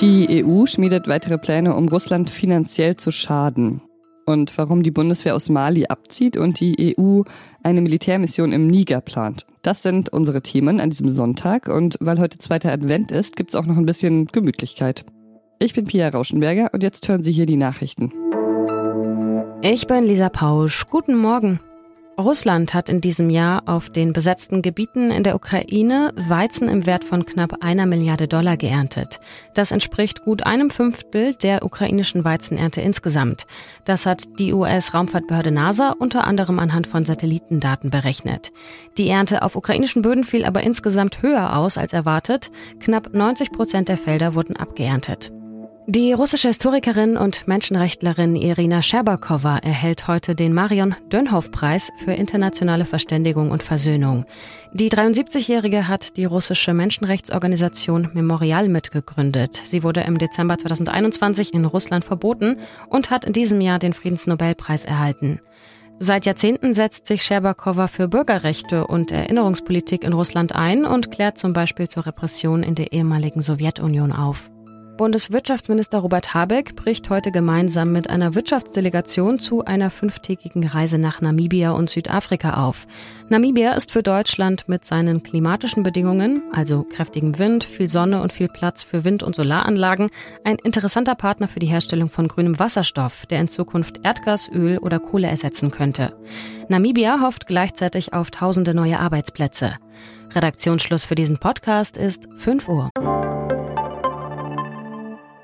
Die EU schmiedet weitere Pläne, um Russland finanziell zu schaden. Und warum die Bundeswehr aus Mali abzieht und die EU eine Militärmission im Niger plant. Das sind unsere Themen an diesem Sonntag. Und weil heute zweiter Advent ist, gibt es auch noch ein bisschen Gemütlichkeit. Ich bin Pia Rauschenberger und jetzt hören Sie hier die Nachrichten. Ich bin Lisa Pausch. Guten Morgen. Russland hat in diesem Jahr auf den besetzten Gebieten in der Ukraine Weizen im Wert von knapp einer Milliarde Dollar geerntet. Das entspricht gut einem Fünftel der ukrainischen Weizenernte insgesamt. Das hat die US-Raumfahrtbehörde NASA unter anderem anhand von Satellitendaten berechnet. Die Ernte auf ukrainischen Böden fiel aber insgesamt höher aus als erwartet. Knapp 90 Prozent der Felder wurden abgeerntet. Die russische Historikerin und Menschenrechtlerin Irina Scherbakowa erhält heute den Marion Dönhoff-Preis für internationale Verständigung und Versöhnung. Die 73-Jährige hat die russische Menschenrechtsorganisation Memorial mitgegründet. Sie wurde im Dezember 2021 in Russland verboten und hat in diesem Jahr den Friedensnobelpreis erhalten. Seit Jahrzehnten setzt sich Scherbakowa für Bürgerrechte und Erinnerungspolitik in Russland ein und klärt zum Beispiel zur Repression in der ehemaligen Sowjetunion auf. Bundeswirtschaftsminister Robert Habeck bricht heute gemeinsam mit einer Wirtschaftsdelegation zu einer fünftägigen Reise nach Namibia und Südafrika auf. Namibia ist für Deutschland mit seinen klimatischen Bedingungen, also kräftigem Wind, viel Sonne und viel Platz für Wind- und Solaranlagen, ein interessanter Partner für die Herstellung von grünem Wasserstoff, der in Zukunft Erdgas, Öl oder Kohle ersetzen könnte. Namibia hofft gleichzeitig auf tausende neue Arbeitsplätze. Redaktionsschluss für diesen Podcast ist 5 Uhr.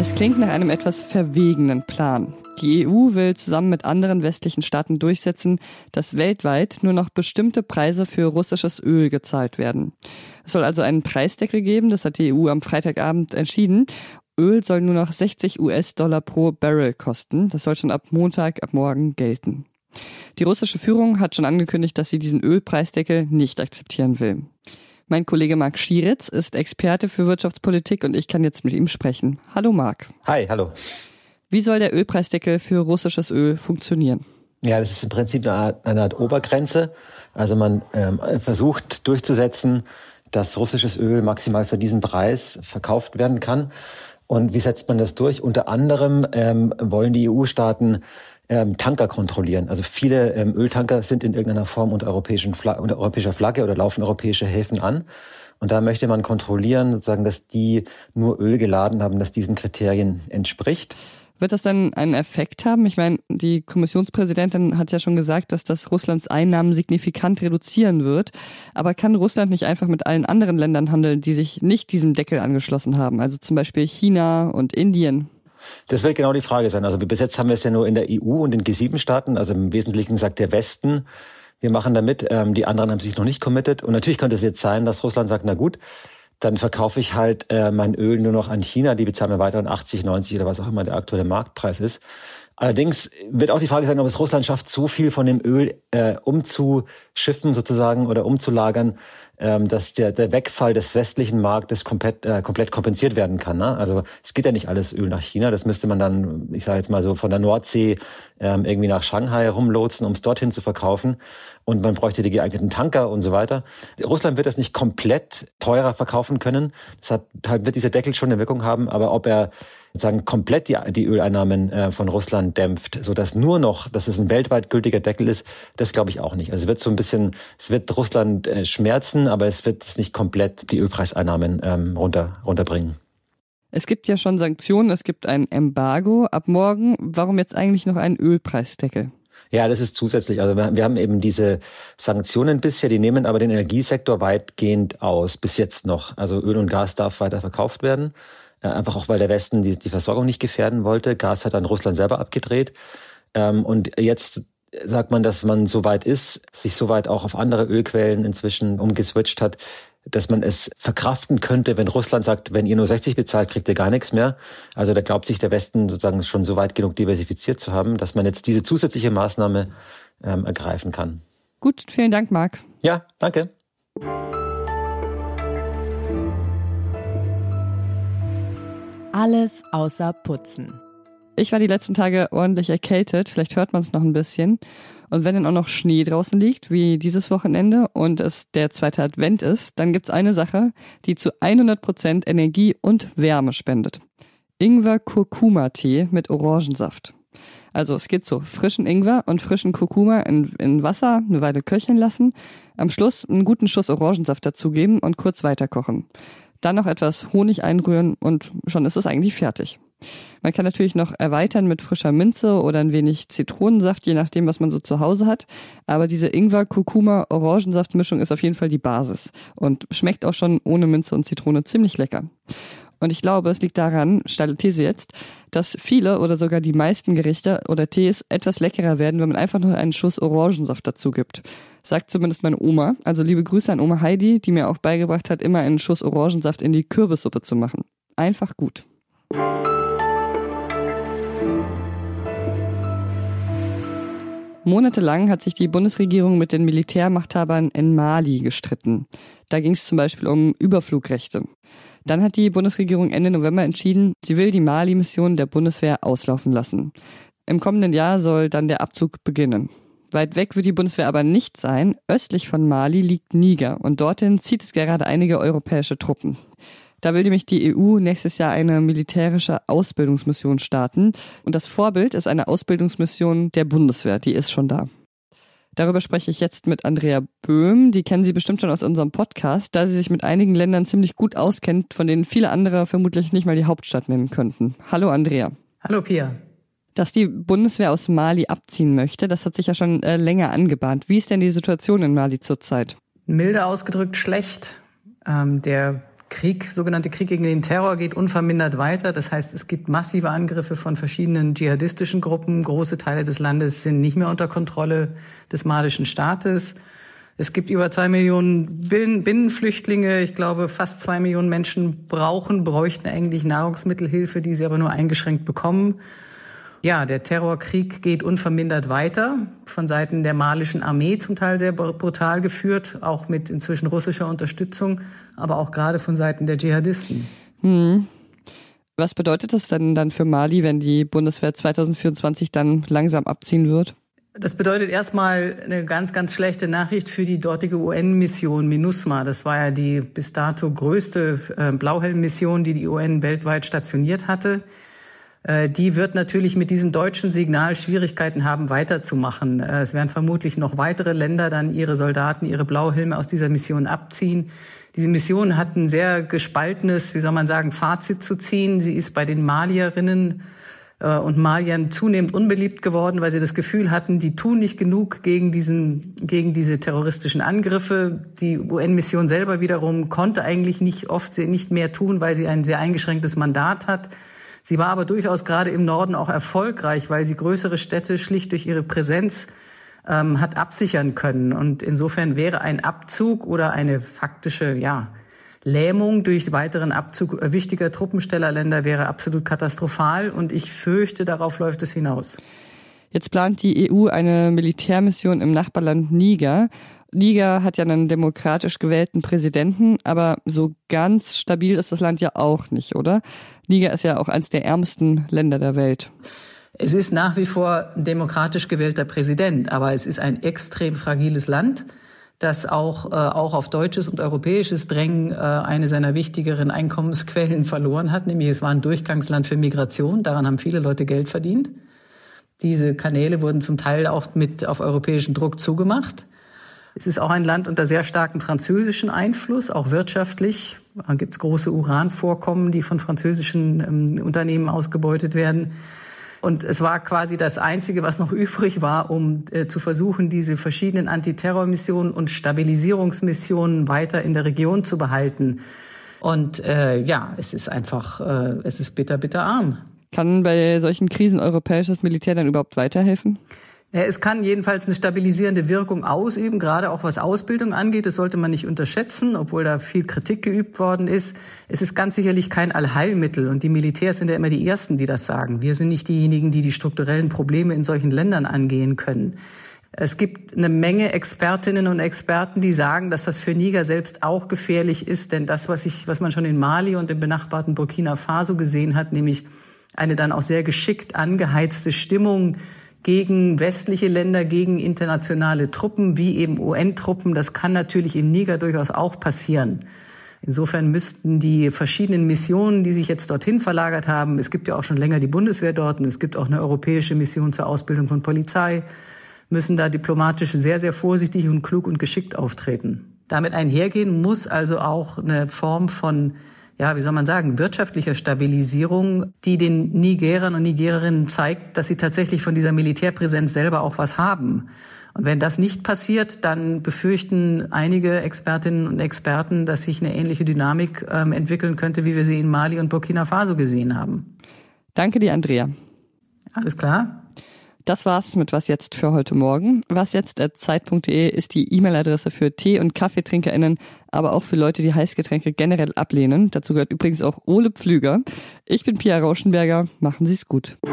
Es klingt nach einem etwas verwegenen Plan. Die EU will zusammen mit anderen westlichen Staaten durchsetzen, dass weltweit nur noch bestimmte Preise für russisches Öl gezahlt werden. Es soll also einen Preisdeckel geben, das hat die EU am Freitagabend entschieden. Öl soll nur noch 60 US-Dollar pro Barrel kosten. Das soll schon ab Montag, ab morgen gelten. Die russische Führung hat schon angekündigt, dass sie diesen Ölpreisdeckel nicht akzeptieren will. Mein Kollege Marc Schieritz ist Experte für Wirtschaftspolitik und ich kann jetzt mit ihm sprechen. Hallo Marc. Hi, hallo. Wie soll der Ölpreisdeckel für russisches Öl funktionieren? Ja, das ist im Prinzip eine Art, eine Art Obergrenze. Also man ähm, versucht durchzusetzen, dass russisches Öl maximal für diesen Preis verkauft werden kann. Und wie setzt man das durch? Unter anderem ähm, wollen die EU-Staaten ähm, Tanker kontrollieren. Also viele ähm, Öltanker sind in irgendeiner Form unter, europäischen Fla unter europäischer Flagge oder laufen europäische Häfen an. Und da möchte man kontrollieren, sozusagen, dass die nur Öl geladen haben, das diesen Kriterien entspricht. Wird das dann einen Effekt haben? Ich meine, die Kommissionspräsidentin hat ja schon gesagt, dass das Russlands Einnahmen signifikant reduzieren wird. Aber kann Russland nicht einfach mit allen anderen Ländern handeln, die sich nicht diesem Deckel angeschlossen haben? Also zum Beispiel China und Indien? Das wird genau die Frage sein. Also bis jetzt haben wir es ja nur in der EU und in G7-Staaten. Also im Wesentlichen sagt der Westen, wir machen damit. Ähm, die anderen haben sich noch nicht committed. Und natürlich könnte es jetzt sein, dass Russland sagt, na gut, dann verkaufe ich halt äh, mein Öl nur noch an China. Die bezahlen mir weiter 80, 90 oder was auch immer der aktuelle Marktpreis ist. Allerdings wird auch die Frage sein, ob es Russland schafft, so viel von dem Öl äh, umzuschiffen sozusagen oder umzulagern, ähm, dass der, der Wegfall des westlichen Marktes komplett, äh, komplett kompensiert werden kann. Ne? Also es geht ja nicht alles Öl nach China. Das müsste man dann, ich sage jetzt mal so, von der Nordsee ähm, irgendwie nach Shanghai rumlotsen, um es dorthin zu verkaufen. Und man bräuchte die geeigneten Tanker und so weiter. Russland wird das nicht komplett teurer verkaufen können. Deshalb wird dieser Deckel schon eine Wirkung haben. Aber ob er sozusagen komplett die, die Öleinnahmen äh, von Russland dämpft, so dass nur noch, dass es ein weltweit gültiger Deckel ist, das glaube ich auch nicht. Also es wird so ein bisschen, es wird Russland äh, schmerzen, aber es wird es nicht komplett die Ölpreiseinnahmen ähm, runter, runterbringen. Es gibt ja schon Sanktionen, es gibt ein Embargo ab morgen. Warum jetzt eigentlich noch einen Ölpreisdeckel? Ja, das ist zusätzlich. Also wir haben eben diese Sanktionen bisher, die nehmen aber den Energiesektor weitgehend aus, bis jetzt noch. Also Öl und Gas darf weiter verkauft werden. Äh, einfach auch, weil der Westen die, die Versorgung nicht gefährden wollte. Gas hat dann Russland selber abgedreht. Ähm, und jetzt sagt man, dass man so weit ist, sich so weit auch auf andere Ölquellen inzwischen umgeswitcht hat, dass man es verkraften könnte, wenn Russland sagt, wenn ihr nur 60 bezahlt, kriegt ihr gar nichts mehr. Also da glaubt sich der Westen sozusagen schon so weit genug diversifiziert zu haben, dass man jetzt diese zusätzliche Maßnahme ähm, ergreifen kann. Gut, vielen Dank, Marc. Ja, danke. Alles außer Putzen. Ich war die letzten Tage ordentlich erkältet, vielleicht hört man es noch ein bisschen. Und wenn dann auch noch Schnee draußen liegt, wie dieses Wochenende, und es der zweite Advent ist, dann gibt's eine Sache, die zu 100 Prozent Energie und Wärme spendet. Ingwer-Kurkuma-Tee mit Orangensaft. Also es geht so, frischen Ingwer und frischen Kurkuma in, in Wasser eine Weile köcheln lassen, am Schluss einen guten Schuss Orangensaft dazugeben und kurz weiterkochen. Dann noch etwas Honig einrühren und schon ist es eigentlich fertig. Man kann natürlich noch erweitern mit frischer Minze oder ein wenig Zitronensaft, je nachdem, was man so zu Hause hat. Aber diese Ingwer-Kurkuma-Orangensaft-Mischung ist auf jeden Fall die Basis und schmeckt auch schon ohne Minze und Zitrone ziemlich lecker. Und ich glaube, es liegt daran, steile These jetzt, dass viele oder sogar die meisten Gerichte oder Tees etwas leckerer werden, wenn man einfach nur einen Schuss Orangensaft dazu gibt. Sagt zumindest meine Oma. Also liebe Grüße an Oma Heidi, die mir auch beigebracht hat, immer einen Schuss Orangensaft in die Kürbissuppe zu machen. Einfach gut. Monatelang hat sich die Bundesregierung mit den Militärmachthabern in Mali gestritten. Da ging es zum Beispiel um Überflugrechte. Dann hat die Bundesregierung Ende November entschieden, sie will die Mali-Mission der Bundeswehr auslaufen lassen. Im kommenden Jahr soll dann der Abzug beginnen. Weit weg wird die Bundeswehr aber nicht sein. Östlich von Mali liegt Niger und dorthin zieht es gerade einige europäische Truppen. Da will nämlich die EU nächstes Jahr eine militärische Ausbildungsmission starten. Und das Vorbild ist eine Ausbildungsmission der Bundeswehr. Die ist schon da. Darüber spreche ich jetzt mit Andrea Böhm. Die kennen Sie bestimmt schon aus unserem Podcast, da sie sich mit einigen Ländern ziemlich gut auskennt, von denen viele andere vermutlich nicht mal die Hauptstadt nennen könnten. Hallo Andrea. Hallo Pia. Dass die Bundeswehr aus Mali abziehen möchte, das hat sich ja schon äh, länger angebahnt. Wie ist denn die Situation in Mali zurzeit? Milde ausgedrückt schlecht. Ähm, der Krieg, sogenannte Krieg gegen den Terror geht unvermindert weiter. Das heißt, es gibt massive Angriffe von verschiedenen dschihadistischen Gruppen. Große Teile des Landes sind nicht mehr unter Kontrolle des malischen Staates. Es gibt über zwei Millionen Binnenflüchtlinge. Ich glaube, fast zwei Millionen Menschen brauchen, bräuchten eigentlich Nahrungsmittelhilfe, die sie aber nur eingeschränkt bekommen. Ja, der Terrorkrieg geht unvermindert weiter, von Seiten der malischen Armee zum Teil sehr brutal geführt, auch mit inzwischen russischer Unterstützung, aber auch gerade von Seiten der Dschihadisten. Hm. Was bedeutet das denn dann für Mali, wenn die Bundeswehr 2024 dann langsam abziehen wird? Das bedeutet erstmal eine ganz, ganz schlechte Nachricht für die dortige UN-Mission MINUSMA. Das war ja die bis dato größte äh, Blauhelm-Mission, die die UN weltweit stationiert hatte. Äh, die wird natürlich mit diesem deutschen Signal Schwierigkeiten haben, weiterzumachen. Äh, es werden vermutlich noch weitere Länder dann ihre Soldaten, ihre Blauhelme aus dieser Mission abziehen. Diese Mission hat ein sehr gespaltenes, wie soll man sagen, Fazit zu ziehen. Sie ist bei den Malierinnen äh, und Maliern zunehmend unbeliebt geworden, weil sie das Gefühl hatten, die tun nicht genug gegen diesen, gegen diese terroristischen Angriffe. Die UN-Mission selber wiederum konnte eigentlich nicht oft nicht mehr tun, weil sie ein sehr eingeschränktes Mandat hat. Sie war aber durchaus gerade im Norden auch erfolgreich, weil sie größere Städte schlicht durch ihre Präsenz ähm, hat absichern können. Und insofern wäre ein Abzug oder eine faktische, ja, Lähmung durch weiteren Abzug wichtiger Truppenstellerländer wäre absolut katastrophal. Und ich fürchte, darauf läuft es hinaus. Jetzt plant die EU eine Militärmission im Nachbarland Niger. Niger hat ja einen demokratisch gewählten Präsidenten, aber so ganz stabil ist das Land ja auch nicht, oder? Niger ist ja auch eines der ärmsten Länder der Welt. Es ist nach wie vor ein demokratisch gewählter Präsident, aber es ist ein extrem fragiles Land, das auch, äh, auch auf deutsches und europäisches Drängen äh, eine seiner wichtigeren Einkommensquellen verloren hat, nämlich es war ein Durchgangsland für Migration, daran haben viele Leute Geld verdient. Diese Kanäle wurden zum Teil auch mit auf europäischen Druck zugemacht. Es ist auch ein Land unter sehr starkem französischen Einfluss, auch wirtschaftlich. Da gibt es große Uranvorkommen, die von französischen ähm, Unternehmen ausgebeutet werden. Und es war quasi das Einzige, was noch übrig war, um äh, zu versuchen, diese verschiedenen Antiterrormissionen und Stabilisierungsmissionen weiter in der Region zu behalten. Und äh, ja, es ist einfach, äh, es ist bitter, bitter arm. Kann bei solchen Krisen europäisches Militär dann überhaupt weiterhelfen? Es kann jedenfalls eine stabilisierende Wirkung ausüben, gerade auch was Ausbildung angeht. Das sollte man nicht unterschätzen, obwohl da viel Kritik geübt worden ist. Es ist ganz sicherlich kein Allheilmittel und die Militärs sind ja immer die Ersten, die das sagen. Wir sind nicht diejenigen, die die strukturellen Probleme in solchen Ländern angehen können. Es gibt eine Menge Expertinnen und Experten, die sagen, dass das für Niger selbst auch gefährlich ist, denn das, was, ich, was man schon in Mali und im benachbarten Burkina Faso gesehen hat, nämlich eine dann auch sehr geschickt angeheizte Stimmung gegen westliche Länder, gegen internationale Truppen, wie eben UN-Truppen. Das kann natürlich im Niger durchaus auch passieren. Insofern müssten die verschiedenen Missionen, die sich jetzt dorthin verlagert haben, es gibt ja auch schon länger die Bundeswehr dort und es gibt auch eine europäische Mission zur Ausbildung von Polizei, müssen da diplomatisch sehr, sehr vorsichtig und klug und geschickt auftreten. Damit einhergehen muss also auch eine Form von ja, wie soll man sagen, wirtschaftlicher Stabilisierung, die den Nigerern und Nigererinnen zeigt, dass sie tatsächlich von dieser Militärpräsenz selber auch was haben. Und wenn das nicht passiert, dann befürchten einige Expertinnen und Experten, dass sich eine ähnliche Dynamik ähm, entwickeln könnte, wie wir sie in Mali und Burkina Faso gesehen haben. Danke dir, Andrea. Alles klar. Das war's mit Was jetzt für heute Morgen. Was jetzt at zeit.de ist die E-Mail-Adresse für Tee- und KaffeetrinkerInnen, aber auch für Leute, die Heißgetränke generell ablehnen. Dazu gehört übrigens auch Ole Pflüger. Ich bin Pia Rauschenberger. Machen Sie's gut.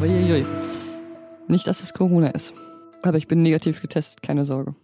Uiuiui. Nicht, dass es Corona ist. Aber ich bin negativ getestet, keine Sorge.